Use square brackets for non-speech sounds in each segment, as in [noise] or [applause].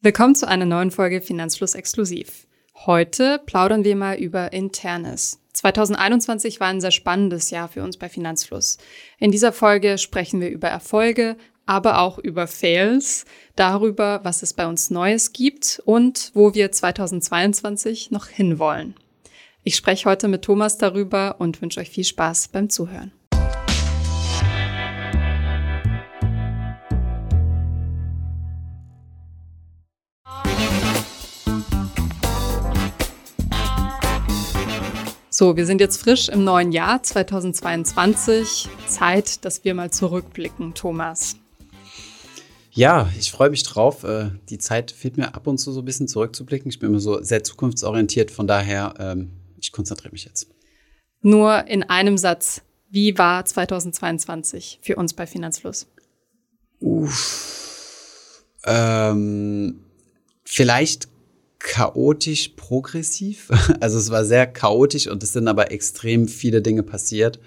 Willkommen zu einer neuen Folge Finanzfluss Exklusiv. Heute plaudern wir mal über Internes. 2021 war ein sehr spannendes Jahr für uns bei Finanzfluss. In dieser Folge sprechen wir über Erfolge, aber auch über Fails, darüber, was es bei uns Neues gibt und wo wir 2022 noch hinwollen. Ich spreche heute mit Thomas darüber und wünsche euch viel Spaß beim Zuhören. So, wir sind jetzt frisch im neuen Jahr 2022. Zeit, dass wir mal zurückblicken, Thomas. Ja, ich freue mich drauf. Äh, die Zeit fehlt mir ab und zu so ein bisschen zurückzublicken. Ich bin immer so sehr zukunftsorientiert, von daher, ähm, ich konzentriere mich jetzt. Nur in einem Satz. Wie war 2022 für uns bei Finanzfluss? Uff. Ähm, vielleicht chaotisch progressiv. [laughs] Also es war sehr chaotisch und es sind aber extrem viele Dinge passiert.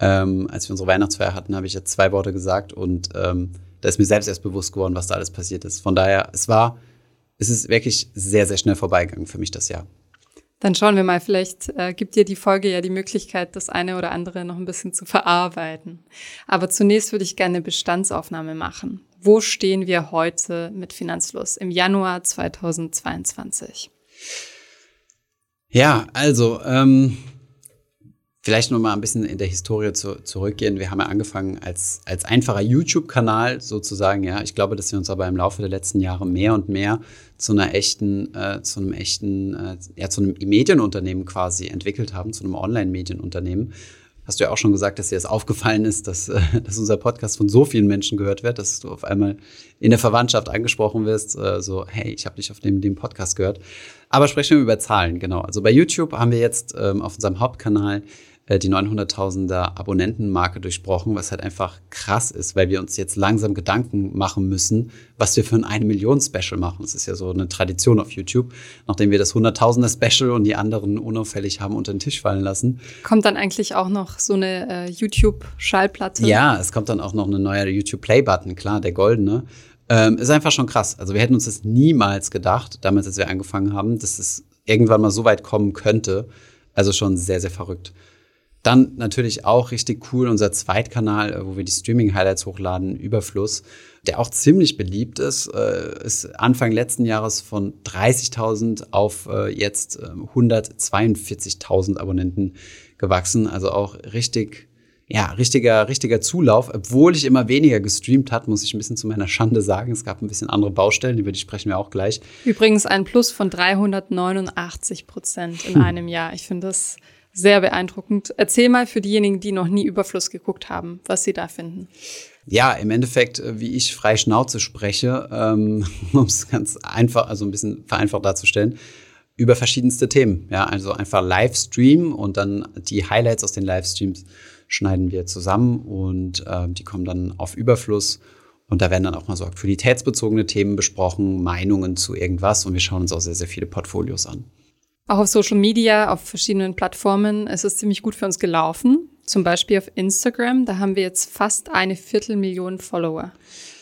Ähm, als wir unsere Weihnachtsfeier hatten, habe ich jetzt zwei Worte gesagt und ähm, da ist mir selbst erst bewusst geworden, was da alles passiert ist. Von daher, es war, es ist wirklich sehr, sehr schnell vorbeigegangen für mich das Jahr. Dann schauen wir mal, vielleicht äh, gibt dir die Folge ja die Möglichkeit, das eine oder andere noch ein bisschen zu verarbeiten. Aber zunächst würde ich gerne eine Bestandsaufnahme machen. Wo stehen wir heute mit Finanzfluss im Januar 2022? Ja, also ähm, Vielleicht noch mal ein bisschen in der Historie zu, zurückgehen. Wir haben ja angefangen als, als einfacher YouTube-Kanal sozusagen. Ja, ich glaube, dass wir uns aber im Laufe der letzten Jahre mehr und mehr zu einer echten, äh, zu einem echten, äh, ja, zu einem Medienunternehmen quasi entwickelt haben, zu einem Online-Medienunternehmen. Hast du ja auch schon gesagt, dass dir das aufgefallen ist, dass, äh, [laughs] dass unser Podcast von so vielen Menschen gehört wird, dass du auf einmal in der Verwandtschaft angesprochen wirst, äh, so, hey, ich habe dich auf dem, dem Podcast gehört. Aber sprechen wir über Zahlen, genau. Also bei YouTube haben wir jetzt ähm, auf unserem Hauptkanal die 900.000er Abonnentenmarke durchbrochen, was halt einfach krass ist, weil wir uns jetzt langsam Gedanken machen müssen, was wir für ein 1 Million Special machen. Das ist ja so eine Tradition auf YouTube, nachdem wir das 100.000er Special und die anderen unauffällig haben unter den Tisch fallen lassen. Kommt dann eigentlich auch noch so eine äh, YouTube-Schallplatte? Ja, es kommt dann auch noch ein neuer YouTube Play-Button, klar, der goldene. Ähm, ist einfach schon krass. Also wir hätten uns das niemals gedacht, damals, als wir angefangen haben, dass es irgendwann mal so weit kommen könnte. Also schon sehr, sehr verrückt. Dann natürlich auch richtig cool unser Zweitkanal, äh, wo wir die Streaming-Highlights hochladen, Überfluss, der auch ziemlich beliebt ist, äh, ist Anfang letzten Jahres von 30.000 auf äh, jetzt 142.000 ähm, Abonnenten gewachsen. Also auch richtig, ja, richtiger, richtiger Zulauf. Obwohl ich immer weniger gestreamt hat, muss ich ein bisschen zu meiner Schande sagen. Es gab ein bisschen andere Baustellen, über die sprechen wir auch gleich. Übrigens ein Plus von 389 Prozent in einem Jahr. Ich finde das sehr beeindruckend. Erzähl mal für diejenigen, die noch nie Überfluss geguckt haben, was sie da finden. Ja, im Endeffekt, äh, wie ich frei Schnauze spreche, ähm, [laughs] um es ganz einfach, also ein bisschen vereinfacht darzustellen, über verschiedenste Themen. Ja, also einfach Livestream und dann die Highlights aus den Livestreams schneiden wir zusammen und äh, die kommen dann auf Überfluss. Und da werden dann auch mal so aktualitätsbezogene Themen besprochen, Meinungen zu irgendwas und wir schauen uns auch sehr, sehr viele Portfolios an. Auch auf Social Media, auf verschiedenen Plattformen ist es ziemlich gut für uns gelaufen. Zum Beispiel auf Instagram, da haben wir jetzt fast eine Viertelmillion Follower.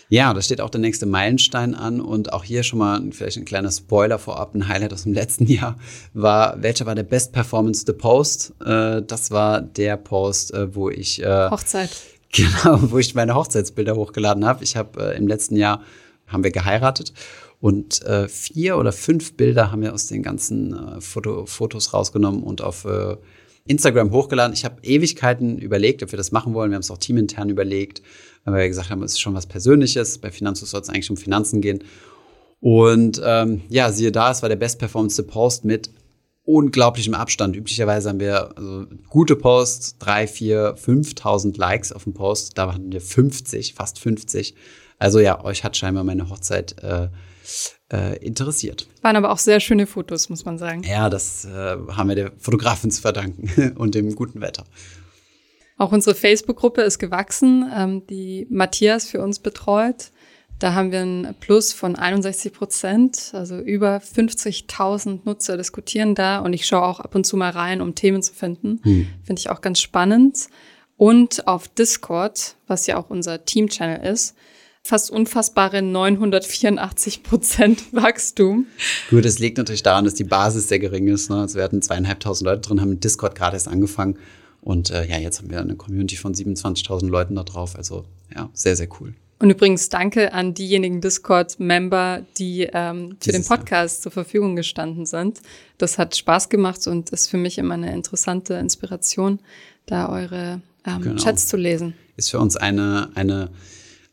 Ja, da steht auch der nächste Meilenstein an und auch hier schon mal vielleicht ein kleiner Spoiler vorab, ein Highlight aus dem [laughs] letzten Jahr war, welcher war der Best Performance the Post? Äh, das war der Post, äh, wo ich äh, Hochzeit. [laughs] Genau, wo ich meine Hochzeitsbilder hochgeladen habe. Ich habe im letzten Jahr haben wir geheiratet und äh, vier oder fünf Bilder haben wir aus den ganzen äh, Foto, Fotos rausgenommen und auf äh, Instagram hochgeladen. Ich habe Ewigkeiten überlegt, ob wir das machen wollen. Wir haben es auch teamintern überlegt, weil wir gesagt haben, es ist schon was Persönliches. Bei Finanzus soll es eigentlich um Finanzen gehen. Und ähm, ja, siehe da, es war der Best Performance Post mit unglaublichem Abstand. Üblicherweise haben wir also gute Posts, drei, vier, 5.000 Likes auf dem Post. Da hatten wir 50, fast 50. Also ja, euch hat scheinbar meine Hochzeit äh, äh, interessiert. Waren aber auch sehr schöne Fotos, muss man sagen. Ja, das äh, haben wir der Fotografin zu verdanken [laughs] und dem guten Wetter. Auch unsere Facebook-Gruppe ist gewachsen, ähm, die Matthias für uns betreut. Da haben wir ein Plus von 61 Prozent, also über 50.000 Nutzer diskutieren da und ich schaue auch ab und zu mal rein, um Themen zu finden. Hm. Finde ich auch ganz spannend. Und auf Discord, was ja auch unser Team-Channel ist, fast unfassbare 984 Prozent [laughs] Wachstum. Gut, es liegt natürlich daran, dass die Basis sehr gering ist. Ne? Also wir hatten zweieinhalbtausend Leute drin, haben mit Discord gerade erst angefangen. Und äh, ja, jetzt haben wir eine Community von 27.000 Leuten da drauf. Also ja, sehr, sehr cool. Und übrigens danke an diejenigen Discord-Member, die ähm, für den Podcast Jahr. zur Verfügung gestanden sind. Das hat Spaß gemacht und ist für mich immer eine interessante Inspiration, da eure ähm, genau. Chats zu lesen. Ist für uns eine, eine,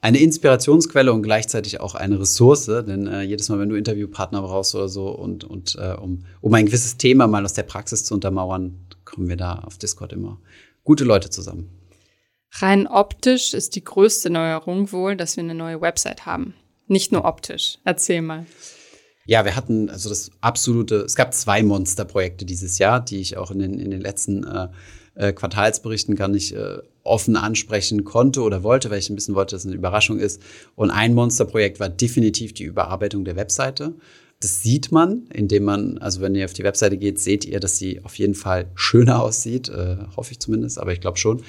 eine Inspirationsquelle und gleichzeitig auch eine Ressource, denn äh, jedes Mal, wenn du Interviewpartner brauchst oder so und, und äh, um, um ein gewisses Thema mal aus der Praxis zu untermauern, kommen wir da auf Discord immer gute Leute zusammen. Rein optisch ist die größte Neuerung wohl, dass wir eine neue Website haben. Nicht nur optisch. Erzähl mal. Ja, wir hatten also das absolute, es gab zwei Monsterprojekte dieses Jahr, die ich auch in den, in den letzten äh, äh, Quartalsberichten gar nicht äh, offen ansprechen konnte oder wollte, weil ich ein bisschen wollte, dass es eine Überraschung ist. Und ein Monsterprojekt war definitiv die Überarbeitung der Webseite. Das sieht man, indem man, also wenn ihr auf die Webseite geht, seht ihr, dass sie auf jeden Fall schöner aussieht, äh, hoffe ich zumindest, aber ich glaube schon.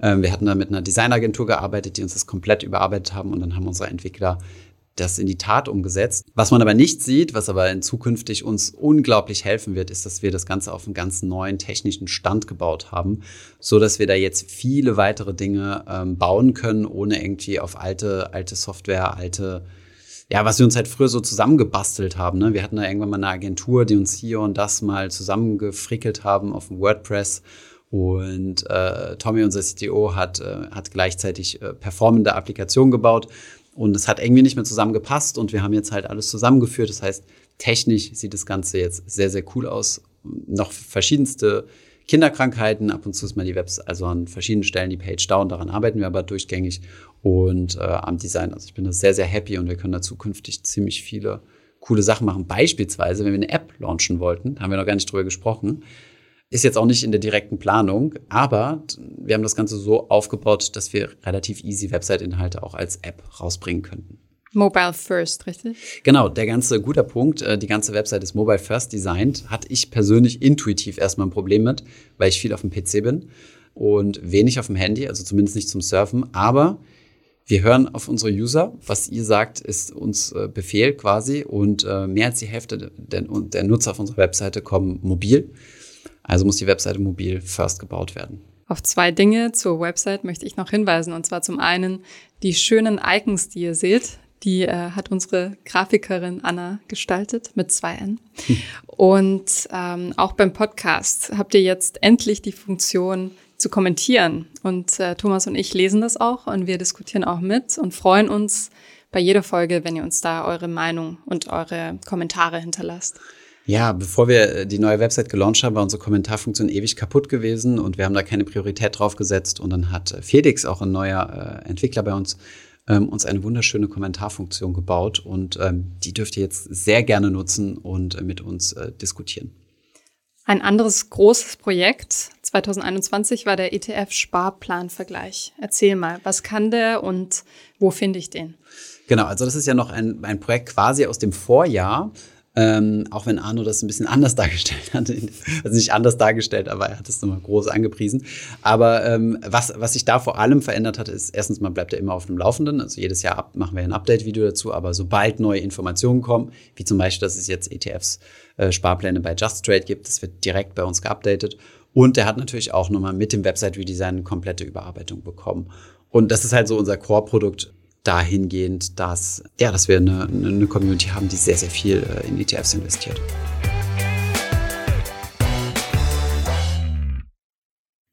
Ähm, wir hatten da mit einer Designagentur gearbeitet, die uns das komplett überarbeitet haben und dann haben unsere Entwickler das in die Tat umgesetzt. Was man aber nicht sieht, was aber in zukünftig uns unglaublich helfen wird, ist, dass wir das Ganze auf einen ganz neuen technischen Stand gebaut haben, so dass wir da jetzt viele weitere Dinge ähm, bauen können, ohne irgendwie auf alte, alte Software, alte ja, was wir uns halt früher so zusammengebastelt haben. Ne? Wir hatten da irgendwann mal eine Agentur, die uns hier und das mal zusammengefrickelt haben auf dem WordPress und äh, Tommy, unser CTO, hat, äh, hat gleichzeitig äh, performende Applikationen gebaut. Und es hat irgendwie nicht mehr zusammengepasst und wir haben jetzt halt alles zusammengeführt. Das heißt, technisch sieht das Ganze jetzt sehr, sehr cool aus. Noch verschiedenste Kinderkrankheiten. Ab und zu ist mal die Webs, also an verschiedenen Stellen die Page down. Daran arbeiten wir aber durchgängig. Und äh, am Design, also ich bin da sehr, sehr happy und wir können da zukünftig ziemlich viele coole Sachen machen. Beispielsweise, wenn wir eine App launchen wollten, haben wir noch gar nicht drüber gesprochen, ist jetzt auch nicht in der direkten Planung, aber wir haben das Ganze so aufgebaut, dass wir relativ easy Website-Inhalte auch als App rausbringen könnten. Mobile First, richtig? Genau, der ganze guter Punkt. Äh, die ganze Website ist Mobile First designt. Hatte ich persönlich intuitiv erstmal ein Problem mit, weil ich viel auf dem PC bin und wenig auf dem Handy, also zumindest nicht zum Surfen. Aber wir hören auf unsere User. Was ihr sagt, ist uns äh, Befehl quasi. Und äh, mehr als die Hälfte der, der Nutzer auf unserer Webseite kommen mobil. Also muss die Webseite mobil first gebaut werden. Auf zwei Dinge zur Website möchte ich noch hinweisen. Und zwar zum einen die schönen Icons, die ihr seht. Die äh, hat unsere Grafikerin Anna gestaltet mit zwei N. Hm. [laughs] Und ähm, auch beim Podcast habt ihr jetzt endlich die Funktion zu kommentieren. Und äh, Thomas und ich lesen das auch und wir diskutieren auch mit und freuen uns bei jeder Folge, wenn ihr uns da eure Meinung und eure Kommentare hinterlasst. Ja, bevor wir äh, die neue Website gelauncht haben, war unsere Kommentarfunktion ewig kaputt gewesen und wir haben da keine Priorität drauf gesetzt. Und dann hat äh, Felix, auch ein neuer äh, Entwickler bei uns, ähm, uns eine wunderschöne Kommentarfunktion gebaut und ähm, die dürft ihr jetzt sehr gerne nutzen und äh, mit uns äh, diskutieren. Ein anderes großes Projekt 2021 war der ETF-Sparplanvergleich. Erzähl mal, was kann der und wo finde ich den? Genau, also das ist ja noch ein, ein Projekt quasi aus dem Vorjahr. Ähm, auch wenn Arno das ein bisschen anders [laughs] dargestellt hat. Also nicht anders dargestellt, aber er hat es nochmal groß angepriesen. Aber ähm, was, was sich da vor allem verändert hat, ist, erstens mal bleibt er immer auf dem Laufenden. Also jedes Jahr machen wir ein Update-Video dazu. Aber sobald neue Informationen kommen, wie zum Beispiel, dass es jetzt ETFs, äh, Sparpläne bei Just Trade gibt, das wird direkt bei uns geupdatet. Und er hat natürlich auch nochmal mit dem Website-Redesign eine komplette Überarbeitung bekommen. Und das ist halt so unser Core-Produkt dahingehend, dass, ja, dass wir eine, eine Community haben, die sehr, sehr viel äh, in ETFs investiert.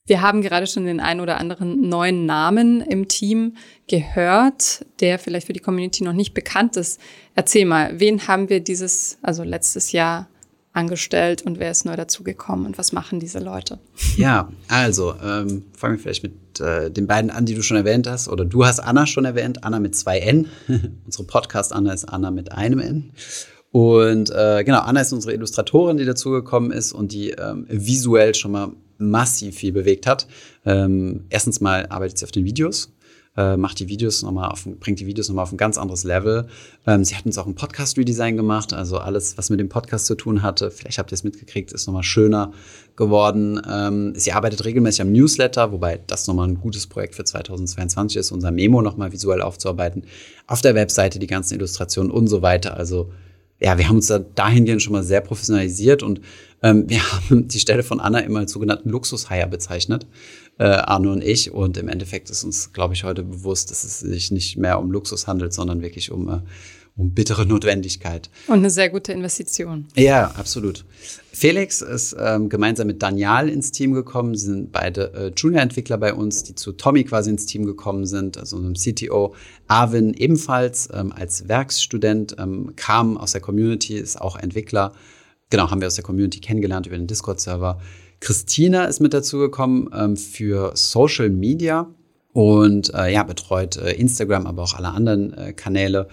Wir haben gerade schon den einen oder anderen neuen Namen im Team gehört, der vielleicht für die Community noch nicht bekannt ist. Erzähl mal, wen haben wir dieses, also letztes Jahr angestellt und wer ist neu dazugekommen und was machen diese Leute? [laughs] Ja, also ähm, fangen wir vielleicht mit äh, den beiden an, die du schon erwähnt hast. Oder du hast Anna schon erwähnt, Anna mit zwei N. [laughs] unsere Podcast-Anna ist Anna mit einem N. Und äh, genau, Anna ist unsere Illustratorin, die dazugekommen ist und die ähm, visuell schon mal massiv viel bewegt hat. Ähm, erstens mal arbeitet sie auf den Videos äh, macht die Videos nochmal auf, bringt die Videos nochmal auf ein ganz anderes Level. Ähm, sie hat uns auch ein Podcast-Redesign gemacht, also alles, was mit dem Podcast zu tun hatte, vielleicht habt ihr es mitgekriegt, ist nochmal schöner geworden. Ähm, sie arbeitet regelmäßig am Newsletter, wobei das nochmal ein gutes Projekt für 2022 ist, unser Memo nochmal visuell aufzuarbeiten. Auf der Webseite die ganzen Illustrationen und so weiter. Also ja, wir haben uns da dahingehend schon mal sehr professionalisiert und ähm, wir [laughs] haben die Stelle von Anna immer als sogenannten Luxushaier bezeichnet, äh, Arno und ich. Und im Endeffekt ist uns, glaube ich, heute bewusst, dass es sich nicht mehr um Luxus handelt, sondern wirklich um, äh, um bittere [laughs] Notwendigkeit. Und eine sehr gute Investition. Ja, absolut. Felix ist ähm, gemeinsam mit Daniel ins Team gekommen. Sie sind beide äh, Junior-Entwickler bei uns, die zu Tommy quasi ins Team gekommen sind, also unserem CTO. Arvin ebenfalls ähm, als Werkstudent, ähm, kam aus der Community, ist auch Entwickler genau, haben wir aus der Community kennengelernt über den Discord-Server. Christina ist mit dazu gekommen ähm, für Social Media und äh, ja, betreut äh, Instagram, aber auch alle anderen äh, Kanäle.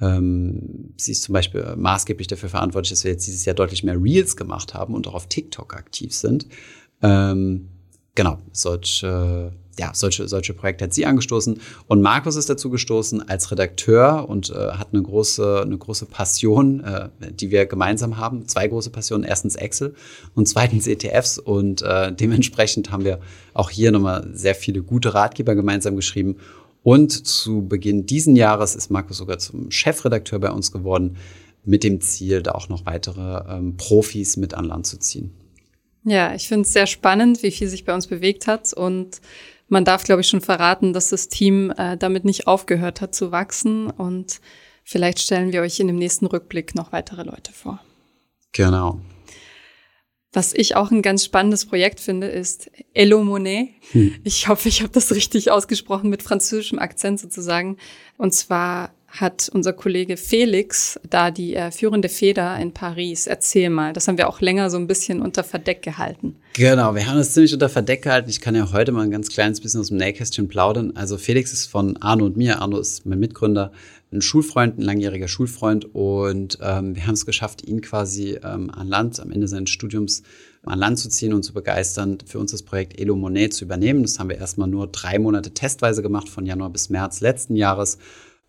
Ähm, sie ist zum Beispiel maßgeblich dafür verantwortlich, dass wir jetzt dieses Jahr deutlich mehr Reels gemacht haben und auch auf TikTok aktiv sind. Ähm, genau, solche ja, solche, solche Projekte hat sie angestoßen. Und Markus ist dazu gestoßen als Redakteur und äh, hat eine große, eine große Passion, äh, die wir gemeinsam haben. Zwei große Passionen. Erstens Excel und zweitens ETFs. Und äh, dementsprechend haben wir auch hier nochmal sehr viele gute Ratgeber gemeinsam geschrieben. Und zu Beginn diesen Jahres ist Markus sogar zum Chefredakteur bei uns geworden, mit dem Ziel, da auch noch weitere ähm, Profis mit an Land zu ziehen. Ja, ich finde es sehr spannend, wie viel sich bei uns bewegt hat und man darf, glaube ich, schon verraten, dass das Team äh, damit nicht aufgehört hat zu wachsen. Und vielleicht stellen wir euch in dem nächsten Rückblick noch weitere Leute vor. Genau. Was ich auch ein ganz spannendes Projekt finde, ist Hello Monet. Hm. Ich hoffe, ich habe das richtig ausgesprochen mit französischem Akzent sozusagen. Und zwar hat unser Kollege Felix da die äh, führende Feder in Paris. Erzähl mal, das haben wir auch länger so ein bisschen unter Verdeck gehalten. Genau, wir haben das ziemlich unter Verdeck gehalten. Ich kann ja heute mal ein ganz kleines bisschen aus dem Nähkästchen plaudern. Also Felix ist von Arno und mir. Arno ist mein Mitgründer, ein Schulfreund, ein langjähriger Schulfreund. Und ähm, wir haben es geschafft, ihn quasi ähm, an Land, am Ende seines Studiums an Land zu ziehen und zu begeistern, für uns das Projekt Elo Monet zu übernehmen. Das haben wir erstmal nur drei Monate testweise gemacht, von Januar bis März letzten Jahres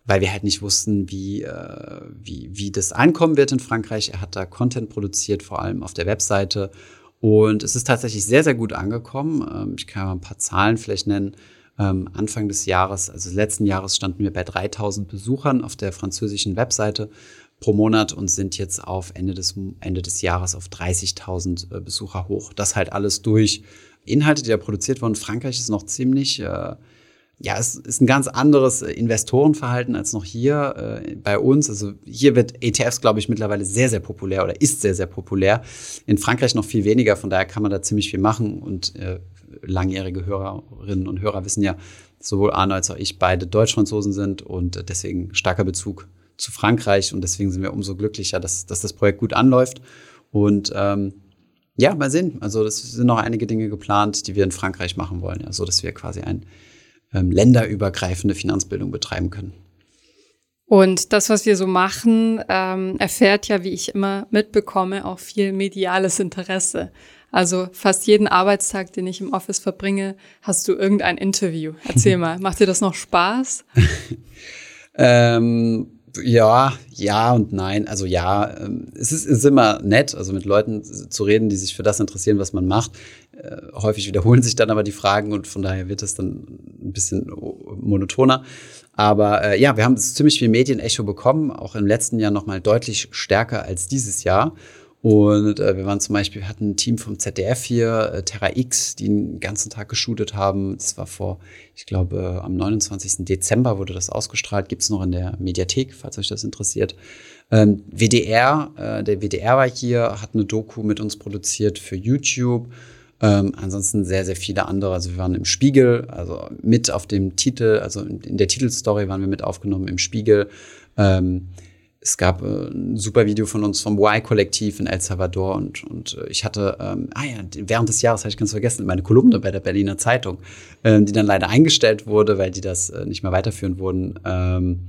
weil wir halt nicht wussten, wie, äh, wie, wie das ankommen wird in Frankreich. Er hat da Content produziert, vor allem auf der Webseite. Und es ist tatsächlich sehr, sehr gut angekommen. Ähm, ich kann mal ein paar Zahlen vielleicht nennen. Ähm, Anfang des Jahres, also letzten Jahres, standen wir bei 3000 Besuchern auf der französischen Webseite pro Monat und sind jetzt auf Ende des, Ende des Jahres auf 30.000 äh, Besucher hoch. Das halt alles durch Inhalte, die da produziert wurden. Frankreich ist noch ziemlich äh, ja, es ist ein ganz anderes äh, Investorenverhalten als noch hier äh, bei uns. Also hier wird ETFs, glaube ich, mittlerweile sehr, sehr populär oder ist sehr, sehr populär. In Frankreich noch viel weniger, von daher kann man da ziemlich viel machen. Und äh, langjährige Hörerinnen und Hörer wissen ja, sowohl Arno als auch ich beide Deutsch-Franzosen sind und deswegen starker Bezug zu Frankreich. Und deswegen sind wir umso glücklicher, dass, dass das Projekt gut anläuft. Und ähm, ja, mal sehen. Also es sind noch einige Dinge geplant, die wir in Frankreich machen wollen, ja, so dass wir quasi ein ähm, länderübergreifende Finanzbildung betreiben können. Und das, was wir so machen, ähm, erfährt ja, wie ich immer mitbekomme, auch viel mediales Interesse. Also fast jeden Arbeitstag, den ich im Office verbringe, hast du irgendein Interview. Erzähl [laughs] mal, macht dir das noch Spaß? [laughs] ähm, ja, ja und nein. Also ja, ähm, es ist, ist immer nett, also mit Leuten zu reden, die sich für das interessieren, was man macht. Äh, häufig wiederholen sich dann aber die Fragen und von daher wird es dann ein bisschen monotoner. Aber äh, ja, wir haben ziemlich viel Medienecho bekommen, auch im letzten Jahr nochmal deutlich stärker als dieses Jahr. Und äh, wir waren zum Beispiel, wir hatten ein Team vom ZDF hier, äh, Terra X, die den ganzen Tag geshootet haben. Das war vor, ich glaube, am 29. Dezember wurde das ausgestrahlt. Gibt's noch in der Mediathek, falls euch das interessiert. Ähm, WDR, äh, der WDR war hier, hat eine Doku mit uns produziert für YouTube. Ähm, ansonsten sehr, sehr viele andere. Also wir waren im Spiegel, also mit auf dem Titel, also in der Titelstory waren wir mit aufgenommen im Spiegel. Ähm, es gab äh, ein super Video von uns vom Y-Kollektiv in El Salvador und, und äh, ich hatte, ähm, ah ja, während des Jahres habe ich ganz vergessen, meine Kolumne bei der Berliner Zeitung, äh, die dann leider eingestellt wurde, weil die das äh, nicht mehr weiterführen wurden. Ähm,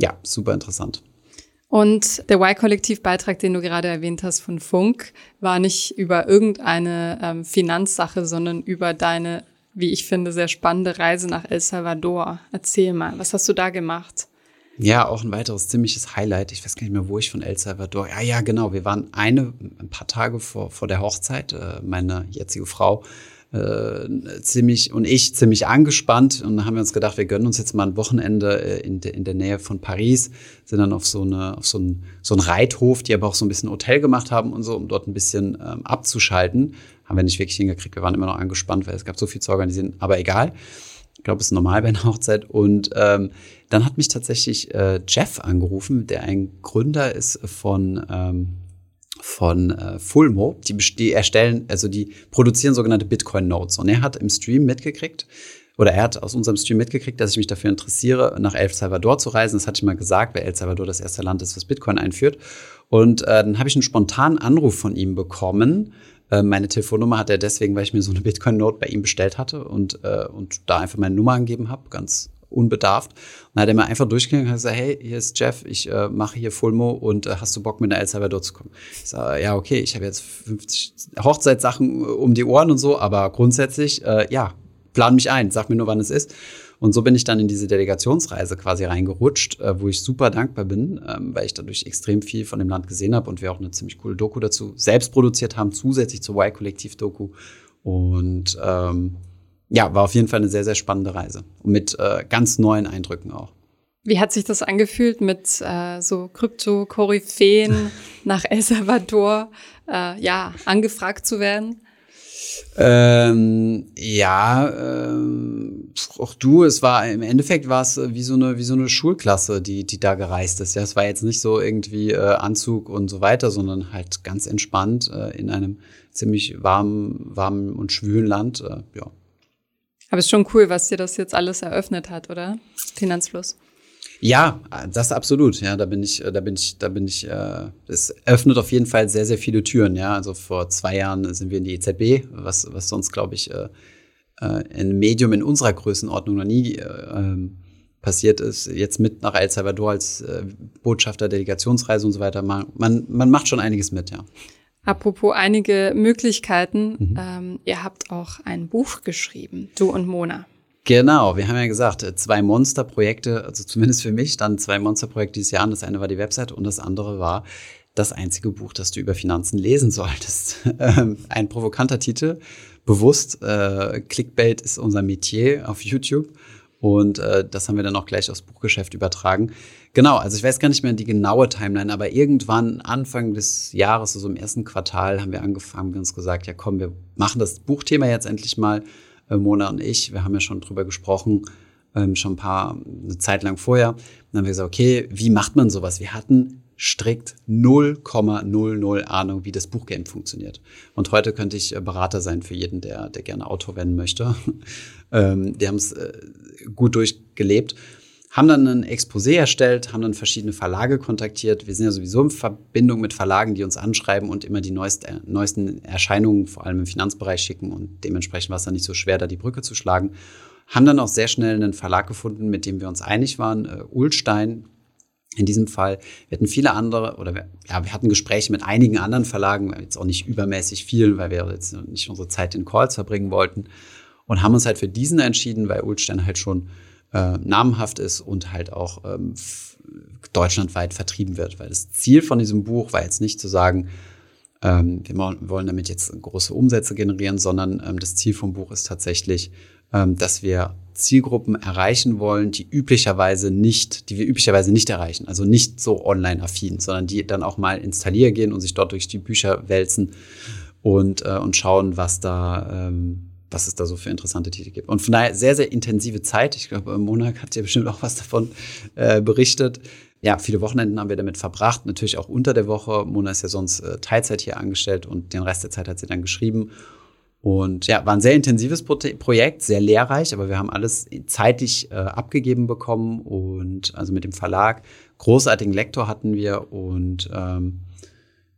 ja, super interessant. Und der Y-Kollektiv-Beitrag, den du gerade erwähnt hast von Funk, war nicht über irgendeine ähm, Finanzsache, sondern über deine wie ich finde, sehr spannende Reise nach El Salvador. Erzähl mal, was hast du da gemacht? Ja, auch ein weiteres ziemliches Highlight. Ich weiß gar nicht mehr, wo ich von El Salvador. Ja, ja, genau. Wir waren eine, ein paar Tage vor, vor der Hochzeit. Äh, meine jetzige Frau äh, ziemlich und ich ziemlich angespannt und dann haben wir uns gedacht, wir gönnen uns jetzt mal ein Wochenende äh, in, de, in der Nähe von Paris, sind dann auf so eine auf so einen so einen Reithof, die aber auch so ein bisschen Hotel gemacht haben und so, um dort ein bisschen ähm, abzuschalten. Haben wir nicht wirklich hingekriegt, wir waren immer noch angespannt, weil es gab so viel zu organisieren, aber egal. Glaube, es ist normal bei einer Hochzeit. Und ähm, dann hat mich tatsächlich äh, Jeff angerufen, der ein Gründer ist von ähm, von äh, Fulmo, die, die erstellen, also die produzieren sogenannte Bitcoin-Notes. Und er hat im Stream mitgekriegt, oder er hat aus unserem Stream mitgekriegt, dass ich mich dafür interessiere, nach El Salvador zu reisen. Das hatte ich mal gesagt, weil El Salvador das erste Land ist, was Bitcoin einführt. Und äh, dann habe ich einen spontanen Anruf von ihm bekommen. Äh, meine Telefonnummer hat er deswegen, weil ich mir so eine Bitcoin-Note bei ihm bestellt hatte und, äh, und da einfach meine Nummer angegeben habe, ganz unbedarft. Und dann hat er mir einfach durchgegangen und gesagt, hey, hier ist Jeff, ich äh, mache hier Fulmo und äh, hast du Bock mit nach El Salvador zu kommen? Ich sage, ja, okay, ich habe jetzt 50 Hochzeitssachen um die Ohren und so, aber grundsätzlich, äh, ja, plan mich ein, sag mir nur, wann es ist. Und so bin ich dann in diese Delegationsreise quasi reingerutscht, äh, wo ich super dankbar bin, ähm, weil ich dadurch extrem viel von dem Land gesehen habe und wir auch eine ziemlich coole Doku dazu selbst produziert haben, zusätzlich zur Y-Kollektiv-Doku. Und ähm, ja, war auf jeden Fall eine sehr, sehr spannende Reise. Und mit äh, ganz neuen Eindrücken auch. Wie hat sich das angefühlt, mit äh, so Krypto-Koryphäen [laughs] nach El Salvador äh, ja, angefragt zu werden? Ähm, ja, ähm, auch du, es war im Endeffekt war es wie so eine wie so eine Schulklasse, die die da gereist ist. Ja, es war jetzt nicht so irgendwie äh, Anzug und so weiter, sondern halt ganz entspannt äh, in einem ziemlich warmen warmen und schwülen Land. Äh, ja, aber es ist schon cool, was dir das jetzt alles eröffnet hat, oder? Finanzfluss. Ja, das absolut. Ja, da bin ich, da bin ich, da bin ich. Äh, es öffnet auf jeden Fall sehr, sehr viele Türen. Ja, also vor zwei Jahren sind wir in die EZB, was, was sonst, glaube ich, äh, äh, ein Medium in unserer Größenordnung noch nie äh, ähm, passiert ist. Jetzt mit nach El Salvador als äh, Botschafter, Delegationsreise und so weiter. Man, man, man macht schon einiges mit, ja. Apropos einige Möglichkeiten, mhm. ähm, ihr habt auch ein Buch geschrieben, du und Mona. Genau, wir haben ja gesagt, äh, zwei Monsterprojekte, also zumindest für mich, dann zwei Monsterprojekte dieses Jahr. Das eine war die Website und das andere war das einzige Buch, das du über Finanzen lesen [laughs] solltest. Ähm, ein provokanter Titel, bewusst. Äh, Clickbait ist unser Metier auf YouTube. Und äh, das haben wir dann auch gleich aufs Buchgeschäft übertragen. Genau, also ich weiß gar nicht mehr die genaue Timeline, aber irgendwann Anfang des Jahres, also im ersten Quartal, haben wir angefangen, wir uns gesagt, ja komm, wir machen das Buchthema jetzt endlich mal, Mona und ich. Wir haben ja schon drüber gesprochen, ähm, schon ein paar, eine Zeit lang vorher. dann haben wir gesagt, okay, wie macht man sowas? Wir hatten strikt 0,00 Ahnung, wie das Buchgame funktioniert. Und heute könnte ich äh, Berater sein für jeden, der, der gerne Autor werden möchte. [laughs] ähm, die haben es äh, gut durchgelebt haben dann ein Exposé erstellt, haben dann verschiedene Verlage kontaktiert. Wir sind ja sowieso in Verbindung mit Verlagen, die uns anschreiben und immer die neueste, neuesten Erscheinungen, vor allem im Finanzbereich, schicken. Und dementsprechend war es dann nicht so schwer, da die Brücke zu schlagen. Haben dann auch sehr schnell einen Verlag gefunden, mit dem wir uns einig waren, äh, Ulstein, in diesem Fall, wir hatten viele andere, oder wir, ja, wir hatten Gespräche mit einigen anderen Verlagen, jetzt auch nicht übermäßig viel, weil wir jetzt nicht unsere Zeit in Calls verbringen wollten und haben uns halt für diesen entschieden, weil Ulstein halt schon äh, namenhaft ist und halt auch ähm, deutschlandweit vertrieben wird. Weil das Ziel von diesem Buch war jetzt nicht zu sagen, ähm, wir wollen damit jetzt große Umsätze generieren, sondern ähm, das Ziel vom Buch ist tatsächlich, ähm, dass wir Zielgruppen erreichen wollen, die üblicherweise nicht, die wir üblicherweise nicht erreichen, also nicht so online affin, sondern die dann auch mal installieren gehen und sich dort durch die Bücher wälzen und, äh, und schauen, was da, ähm, was es da so für interessante Titel gibt. Und von daher sehr, sehr intensive Zeit. Ich glaube, Monak hat ja bestimmt auch was davon äh, berichtet. Ja, viele Wochenenden haben wir damit verbracht, natürlich auch unter der Woche. Mona ist ja sonst äh, Teilzeit hier angestellt und den Rest der Zeit hat sie dann geschrieben. Und ja, war ein sehr intensives Pro Projekt, sehr lehrreich, aber wir haben alles zeitlich äh, abgegeben bekommen und also mit dem Verlag. Großartigen Lektor hatten wir und ähm,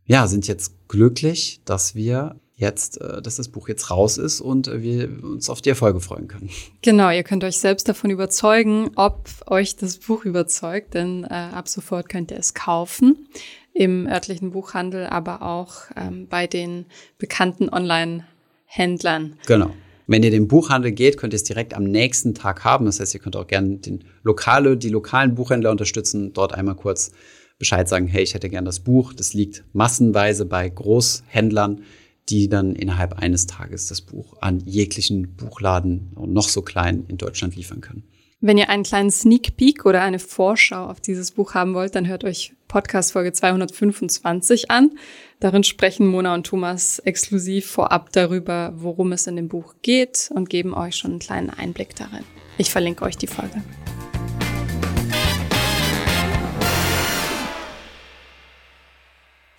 ja, sind jetzt glücklich, dass wir jetzt, äh, dass das Buch jetzt raus ist und wir uns auf die Erfolge freuen können. Genau, ihr könnt euch selbst davon überzeugen, ob euch das Buch überzeugt, denn äh, ab sofort könnt ihr es kaufen im örtlichen Buchhandel, aber auch ähm, bei den bekannten Online-Händlern. Genau. Wenn ihr den Buchhandel geht, könnt ihr es direkt am nächsten Tag haben. Das heißt, ihr könnt auch gerne den lokale, die lokalen Buchhändler unterstützen, dort einmal kurz Bescheid sagen, hey, ich hätte gern das Buch. Das liegt massenweise bei Großhändlern, die dann innerhalb eines Tages das Buch an jeglichen Buchladen und noch so klein in Deutschland liefern können. Wenn ihr einen kleinen Sneak Peek oder eine Vorschau auf dieses Buch haben wollt, dann hört euch Podcast Folge 225 an. Darin sprechen Mona und Thomas exklusiv vorab darüber, worum es in dem Buch geht und geben euch schon einen kleinen Einblick darin. Ich verlinke euch die Folge.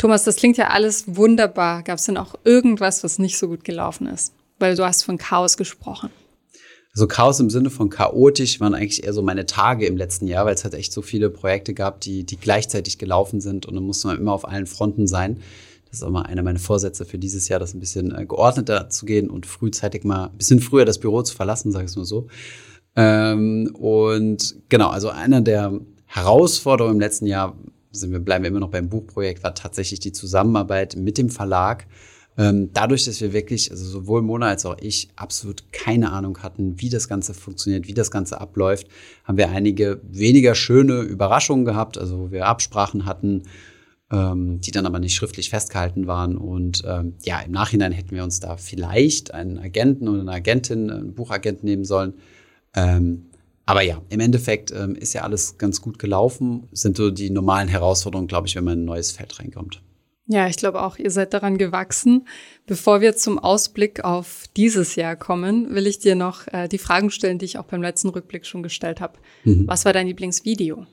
Thomas, das klingt ja alles wunderbar. Gab es denn auch irgendwas, was nicht so gut gelaufen ist? Weil du hast von Chaos gesprochen. So Chaos im Sinne von chaotisch waren eigentlich eher so meine Tage im letzten Jahr, weil es halt echt so viele Projekte gab, die, die gleichzeitig gelaufen sind und dann musste man immer auf allen Fronten sein. Das ist auch mal einer meiner Vorsätze für dieses Jahr, das ein bisschen äh, geordneter zu gehen und frühzeitig mal ein bisschen früher das Büro zu verlassen, sage ich es mal so. Ähm, und genau, also einer der Herausforderungen im letzten Jahr sind wir, bleiben immer noch beim Buchprojekt, war tatsächlich die Zusammenarbeit mit dem Verlag. Ähm, dadurch, dass wir wirklich, also sowohl Mona als auch ich, absolut keine Ahnung hatten, wie das Ganze funktioniert, wie das Ganze abläuft, haben wir einige weniger schöne Überraschungen gehabt, also wo wir Absprachen hatten, ähm, die dann aber nicht schriftlich festgehalten waren. Und ähm, ja, im Nachhinein hätten wir uns da vielleicht einen Agenten oder eine Agentin, einen Buchagent nehmen sollen. Ähm, aber ja, im Endeffekt ähm, ist ja alles ganz gut gelaufen. Sind so die normalen Herausforderungen, glaube ich, wenn man in ein neues Feld reinkommt. Ja, ich glaube auch, ihr seid daran gewachsen. Bevor wir zum Ausblick auf dieses Jahr kommen, will ich dir noch äh, die Fragen stellen, die ich auch beim letzten Rückblick schon gestellt habe. Mhm. Was war dein Lieblingsvideo?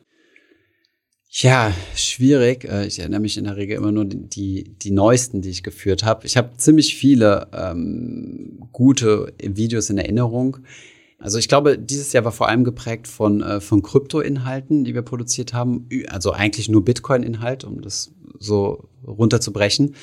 Ja, schwierig. Äh, ich erinnere mich in der Regel immer nur die, die neuesten, die ich geführt habe. Ich habe ziemlich viele ähm, gute Videos in Erinnerung. Also ich glaube, dieses Jahr war vor allem geprägt von, äh, von Krypto-Inhalten, die wir produziert haben. Also eigentlich nur Bitcoin-Inhalt, um das so runterzubrechen.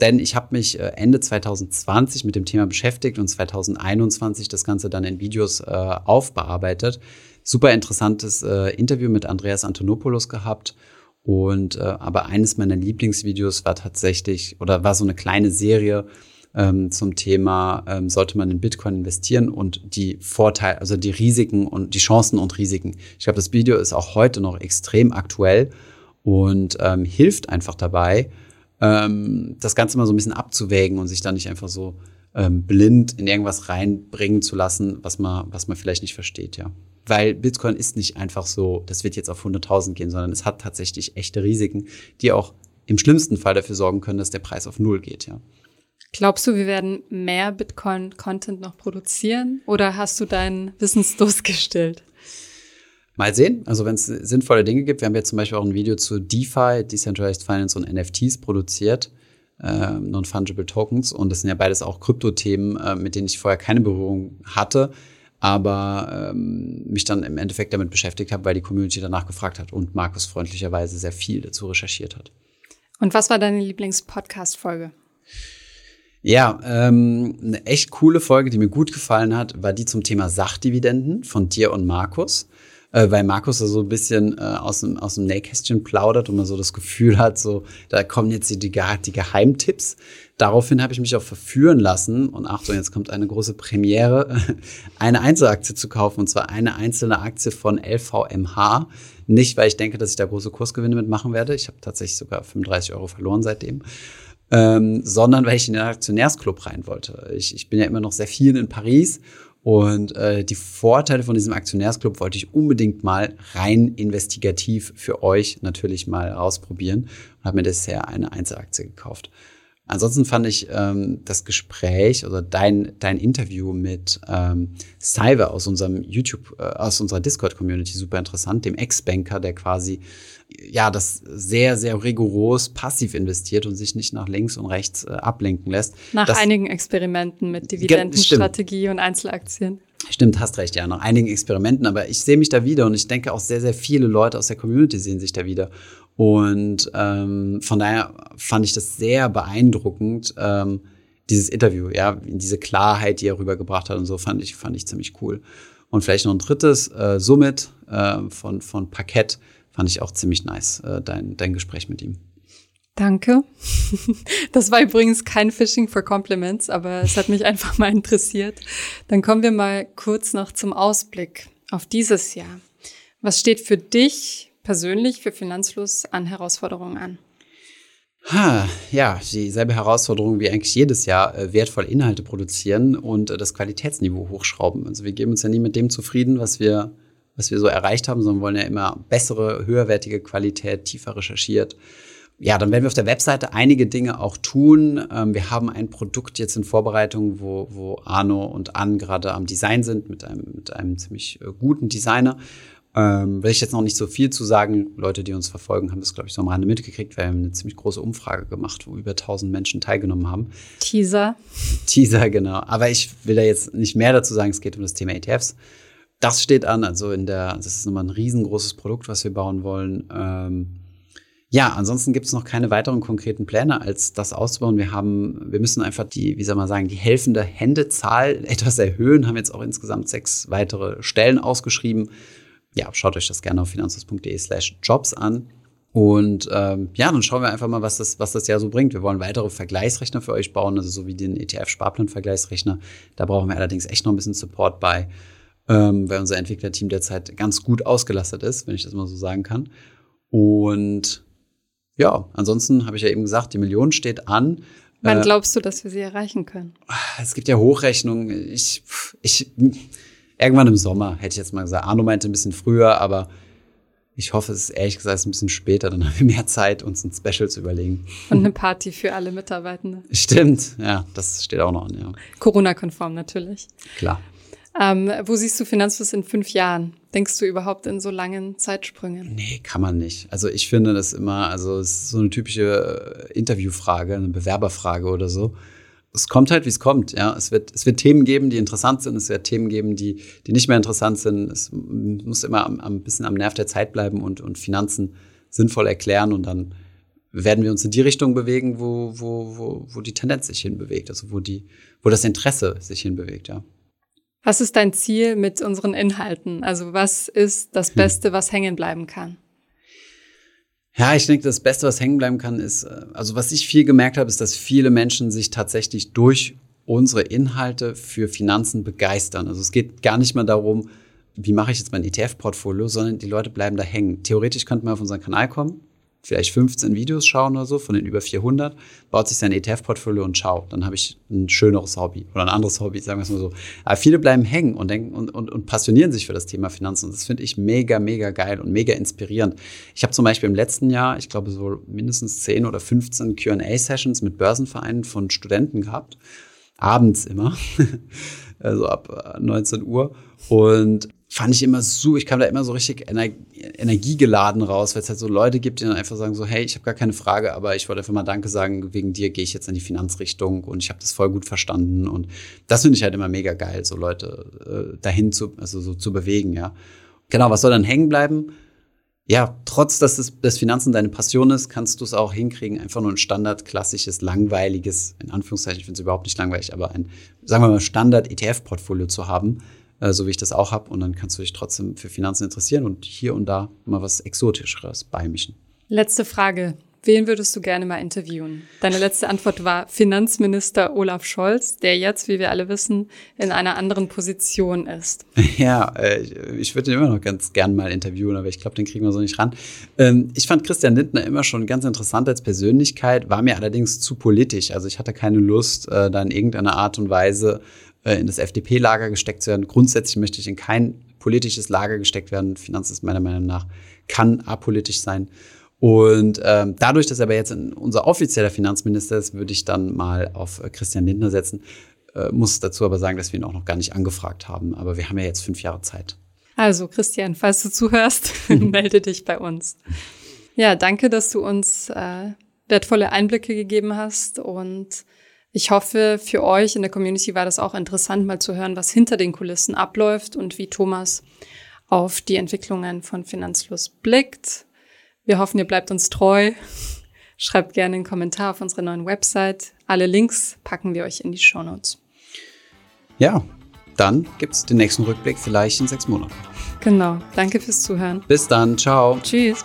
Denn ich habe mich äh, Ende 2020 mit dem Thema beschäftigt und 2021 das Ganze dann in Videos äh, aufbearbeitet. Super interessantes äh, Interview mit Andreas Antonopoulos gehabt. Und äh, aber eines meiner Lieblingsvideos war tatsächlich oder war so eine kleine Serie ähm, zum Thema, ähm, sollte man in Bitcoin investieren und die Vorteile, also die Risiken und die Chancen und Risiken. Ich glaube, das Video ist auch heute noch extrem aktuell und ähm, hilft einfach dabei, ähm, das Ganze mal so ein bisschen abzuwägen und sich dann nicht einfach so ähm, blind in irgendwas reinbringen zu lassen, was man, was man vielleicht nicht versteht, ja. Weil Bitcoin ist nicht einfach so, das wird jetzt auf 100.000 gehen, sondern es hat tatsächlich echte Risiken, die auch im schlimmsten Fall dafür sorgen können, dass der Preis auf Null geht, ja. Glaubst du, wir werden mehr Bitcoin-Content noch produzieren oder hast du deinen Wissensdurst [laughs] gestillt? Mal sehen. Also wenn es sinnvolle Dinge gibt. Wir haben jetzt zum Beispiel auch ein Video zu DeFi, Decentralized Finance und NFTs produziert. Äh, Non-Fungible Tokens. Und das sind ja beides auch Kryptothemen, äh, mit denen ich vorher keine Berührung hatte, aber ähm, mich dann im Endeffekt damit beschäftigt habe, weil die Community danach gefragt hat und Markus freundlicherweise sehr viel dazu recherchiert hat. Und was war deine Lieblings-Podcast-Folge? Ja, ähm, eine echt coole Folge, die mir gut gefallen hat, war die zum Thema Sachdividenden von dir und Markus. Äh, weil Markus da so ein bisschen äh, aus, dem, aus dem Nähkästchen plaudert und man so das Gefühl hat, so, da kommen jetzt die, die, die Geheimtipps. Daraufhin habe ich mich auch verführen lassen und Achtung, jetzt kommt eine große Premiere, [laughs] eine Einzelaktie zu kaufen und zwar eine einzelne Aktie von LVMH. Nicht, weil ich denke, dass ich da große Kursgewinne mitmachen werde. Ich habe tatsächlich sogar 35 Euro verloren seitdem ähm, sondern weil ich in den Aktionärsclub rein wollte. Ich, ich bin ja immer noch sehr viel in Paris und äh, die Vorteile von diesem Aktionärsclub wollte ich unbedingt mal rein investigativ für euch natürlich mal ausprobieren und habe mir desher eine Einzelaktie gekauft. Ansonsten fand ich ähm, das Gespräch oder dein, dein Interview mit ähm, Cyber aus unserem YouTube, äh, aus unserer Discord-Community super interessant, dem Ex-Banker, der quasi ja das sehr, sehr rigoros passiv investiert und sich nicht nach links und rechts äh, ablenken lässt. Nach das, einigen Experimenten mit Dividendenstrategie und Einzelaktien. Stimmt, hast recht, ja, nach einigen Experimenten, aber ich sehe mich da wieder und ich denke auch sehr, sehr viele Leute aus der Community sehen sich da wieder. Und ähm, von daher fand ich das sehr beeindruckend, ähm, dieses Interview, ja, diese Klarheit, die er rübergebracht hat und so, fand ich, fand ich ziemlich cool. Und vielleicht noch ein drittes, äh, Summit äh, von, von Parkett, fand ich auch ziemlich nice, äh, dein, dein Gespräch mit ihm. Danke. [laughs] Das war übrigens kein Phishing for Compliments, aber es hat mich [laughs] einfach mal interessiert. Dann kommen wir mal kurz noch zum Ausblick auf dieses Jahr. Was steht für dich persönlich für Finanzfluss an Herausforderungen an? Ha, ja, dieselbe Herausforderung wie eigentlich jedes Jahr, äh, wertvolle Inhalte produzieren und äh, das Qualitätsniveau hochschrauben. Also wir geben uns ja nie mit dem zufrieden, was wir, was wir so erreicht haben, sondern wollen ja immer bessere, höherwertige Qualität, tiefer recherchiert. Ja, dann werden wir auf der Webseite einige Dinge auch tun. Ähm, wir haben ein Produkt jetzt in Vorbereitung, wo, wo Arno und Ann gerade am Design sind, mit einem, mit einem ziemlich äh, guten Designer. Ähm, will ich jetzt noch nicht so viel zu sagen. Leute, die uns verfolgen, haben das, glaube ich, so am Rande mitgekriegt. Wir haben eine ziemlich große Umfrage gemacht, wo über 1000 Menschen teilgenommen haben. Teaser. Teaser, genau. Aber ich will da jetzt nicht mehr dazu sagen. Es geht um das Thema ETFs. Das steht an. Also in der, das ist nochmal ein riesengroßes Produkt, was wir bauen wollen. Ähm, ja, ansonsten gibt es noch keine weiteren konkreten Pläne, als das auszubauen. Wir haben, wir müssen einfach die, wie soll man sagen, die helfende Händezahl [laughs] etwas erhöhen, haben jetzt auch insgesamt sechs weitere Stellen ausgeschrieben ja, schaut euch das gerne auf finanzlos.de slash jobs an. Und ähm, ja, dann schauen wir einfach mal, was das, was das Jahr so bringt. Wir wollen weitere Vergleichsrechner für euch bauen, also so wie den ETF-Sparplan-Vergleichsrechner. Da brauchen wir allerdings echt noch ein bisschen Support bei, ähm, weil unser Entwicklerteam derzeit ganz gut ausgelastet ist, wenn ich das mal so sagen kann. Und ja, ansonsten habe ich ja eben gesagt, die Million steht an. Wann äh, glaubst du, dass wir sie erreichen können? Es gibt ja Hochrechnungen. Ich, ich, Irgendwann im Sommer, hätte ich jetzt mal gesagt. Arno meinte ein bisschen früher, aber ich hoffe, es ist ehrlich gesagt ein bisschen später, dann [laughs] haben wir mehr Zeit, uns ein Special zu überlegen. Und eine Party für alle Mitarbeitende. [laughs] Stimmt, ja, das steht auch noch an, ja. Corona-konform natürlich. Klar. Ähm, wo siehst du Finanzfluss in fünf Jahren? Denkst du überhaupt in so langen Zeitsprüngen? Nee, kann man nicht. Also ich finde das immer, also es ist so eine typische Interviewfrage, eine Bewerberfrage oder so es kommt halt, wie es kommt. Ja, es wird, es wird Themen geben, die interessant sind. Es wird Themen geben, die, die nicht mehr interessant sind. Es muss immer am, am bisschen am Nerv der Zeit bleiben und, und Finanzen sinnvoll erklären. Und dann werden wir uns in die Richtung bewegen, wo, wo, wo, wo die Tendenz sich hinbewegt, also wo die, wo das Interesse sich hinbewegt, ja. Was ist dein Ziel mit unseren Inhalten? Also was ist das hm. Beste, was hängen bleiben kann? Ja, ich denke, das Beste, was hängen bleiben kann, ist, äh, also was ich viel gemerkt habe, ist, dass viele Menschen sich tatsächlich durch unsere Inhalte für Finanzen begeistern. Also es geht gar nicht mehr darum, wie mache ich jetzt mein ETF-Portfolio, sondern die Leute bleiben da hängen. Theoretisch könnte man auf unseren Kanal kommen, vielleicht 15 Videos schauen oder so von den über 400, baut sich sein ETF-Portfolio und schau. Dann habe ich ein schöneres Hobby oder ein anderes Hobby, sagen wir es mal so. Aber viele bleiben hängen und denken und, und, und passionieren sich für das Thema Finanzen. Und das finde ich mega, mega geil und mega inspirierend. Ich habe zum Beispiel im letzten Jahr, ich glaube, so mindestens 10 oder 15 QA-Sessions mit Börsenvereinen von Studenten gehabt. Abends immer. [laughs] also ab 19 Uhr. Und fand ich immer so, ich kam da immer so richtig ener energiegeladen raus, weil es halt so Leute gibt, die dann einfach sagen so, hey, ich habe gar keine Frage, aber ich wollte einfach mal Danke sagen, wegen dir gehe ich jetzt in die Finanzrichtung und ich habe das voll gut verstanden und das finde ich halt immer mega geil, so Leute äh, dahin zu, also so zu bewegen, ja. Genau, was soll dann hängen bleiben? Ja, trotz dass das, das Finanzen deine Passion ist, kannst du es auch hinkriegen, einfach nur ein standard klassisches, langweiliges, in Anführungszeichen, ich finde es überhaupt nicht langweilig, aber ein, sagen wir mal, Standard-ETF-Portfolio zu haben, äh, so wie ich das auch habe. Und dann kannst du dich trotzdem für Finanzen interessieren und hier und da mal was Exotischeres beimischen. Letzte Frage. Wen würdest du gerne mal interviewen? Deine letzte Antwort war Finanzminister Olaf Scholz, der jetzt, wie wir alle wissen, in einer anderen Position ist. [laughs] Ja, äh, ich würde ihn immer noch ganz gern mal interviewen, aber ich glaube, den kriegen wir so nicht ran. Ähm, ich fand Christian Lindner immer schon ganz interessant als Persönlichkeit, war mir allerdings zu politisch. Also ich hatte keine Lust, äh, da in irgendeiner Art und Weise äh, in das FDP-Lager gesteckt zu werden. Grundsätzlich möchte ich in kein politisches Lager gesteckt werden. Finanz ist meiner Meinung nach, kann apolitisch sein. Und ähm, dadurch, dass er aber jetzt unser offizieller Finanzminister ist, würde ich dann mal auf äh, Christian Lindner setzen. Äh, muss dazu aber sagen, dass wir ihn auch noch gar nicht angefragt haben. Aber wir haben ja jetzt fünf Jahre Zeit. Also, Christian, falls du zuhörst, [laughs] [laughs] melde dich bei uns. Ja, danke, dass du uns äh, wertvolle Einblicke gegeben hast und ich hoffe, für euch in der Community war das auch interessant, mal zu hören, was hinter den Kulissen abläuft und wie Thomas auf die Entwicklungen von Finanzfluss blickt. Wir hoffen, ihr bleibt uns treu. Schreibt gerne einen Kommentar auf unserer neuen Website. Alle Links packen wir euch in die Show Notes. Ja, dann gibt es den nächsten Rückblick vielleicht in sechs Monaten. Genau. Danke fürs Zuhören. Bis dann. Ciao. Tschüss.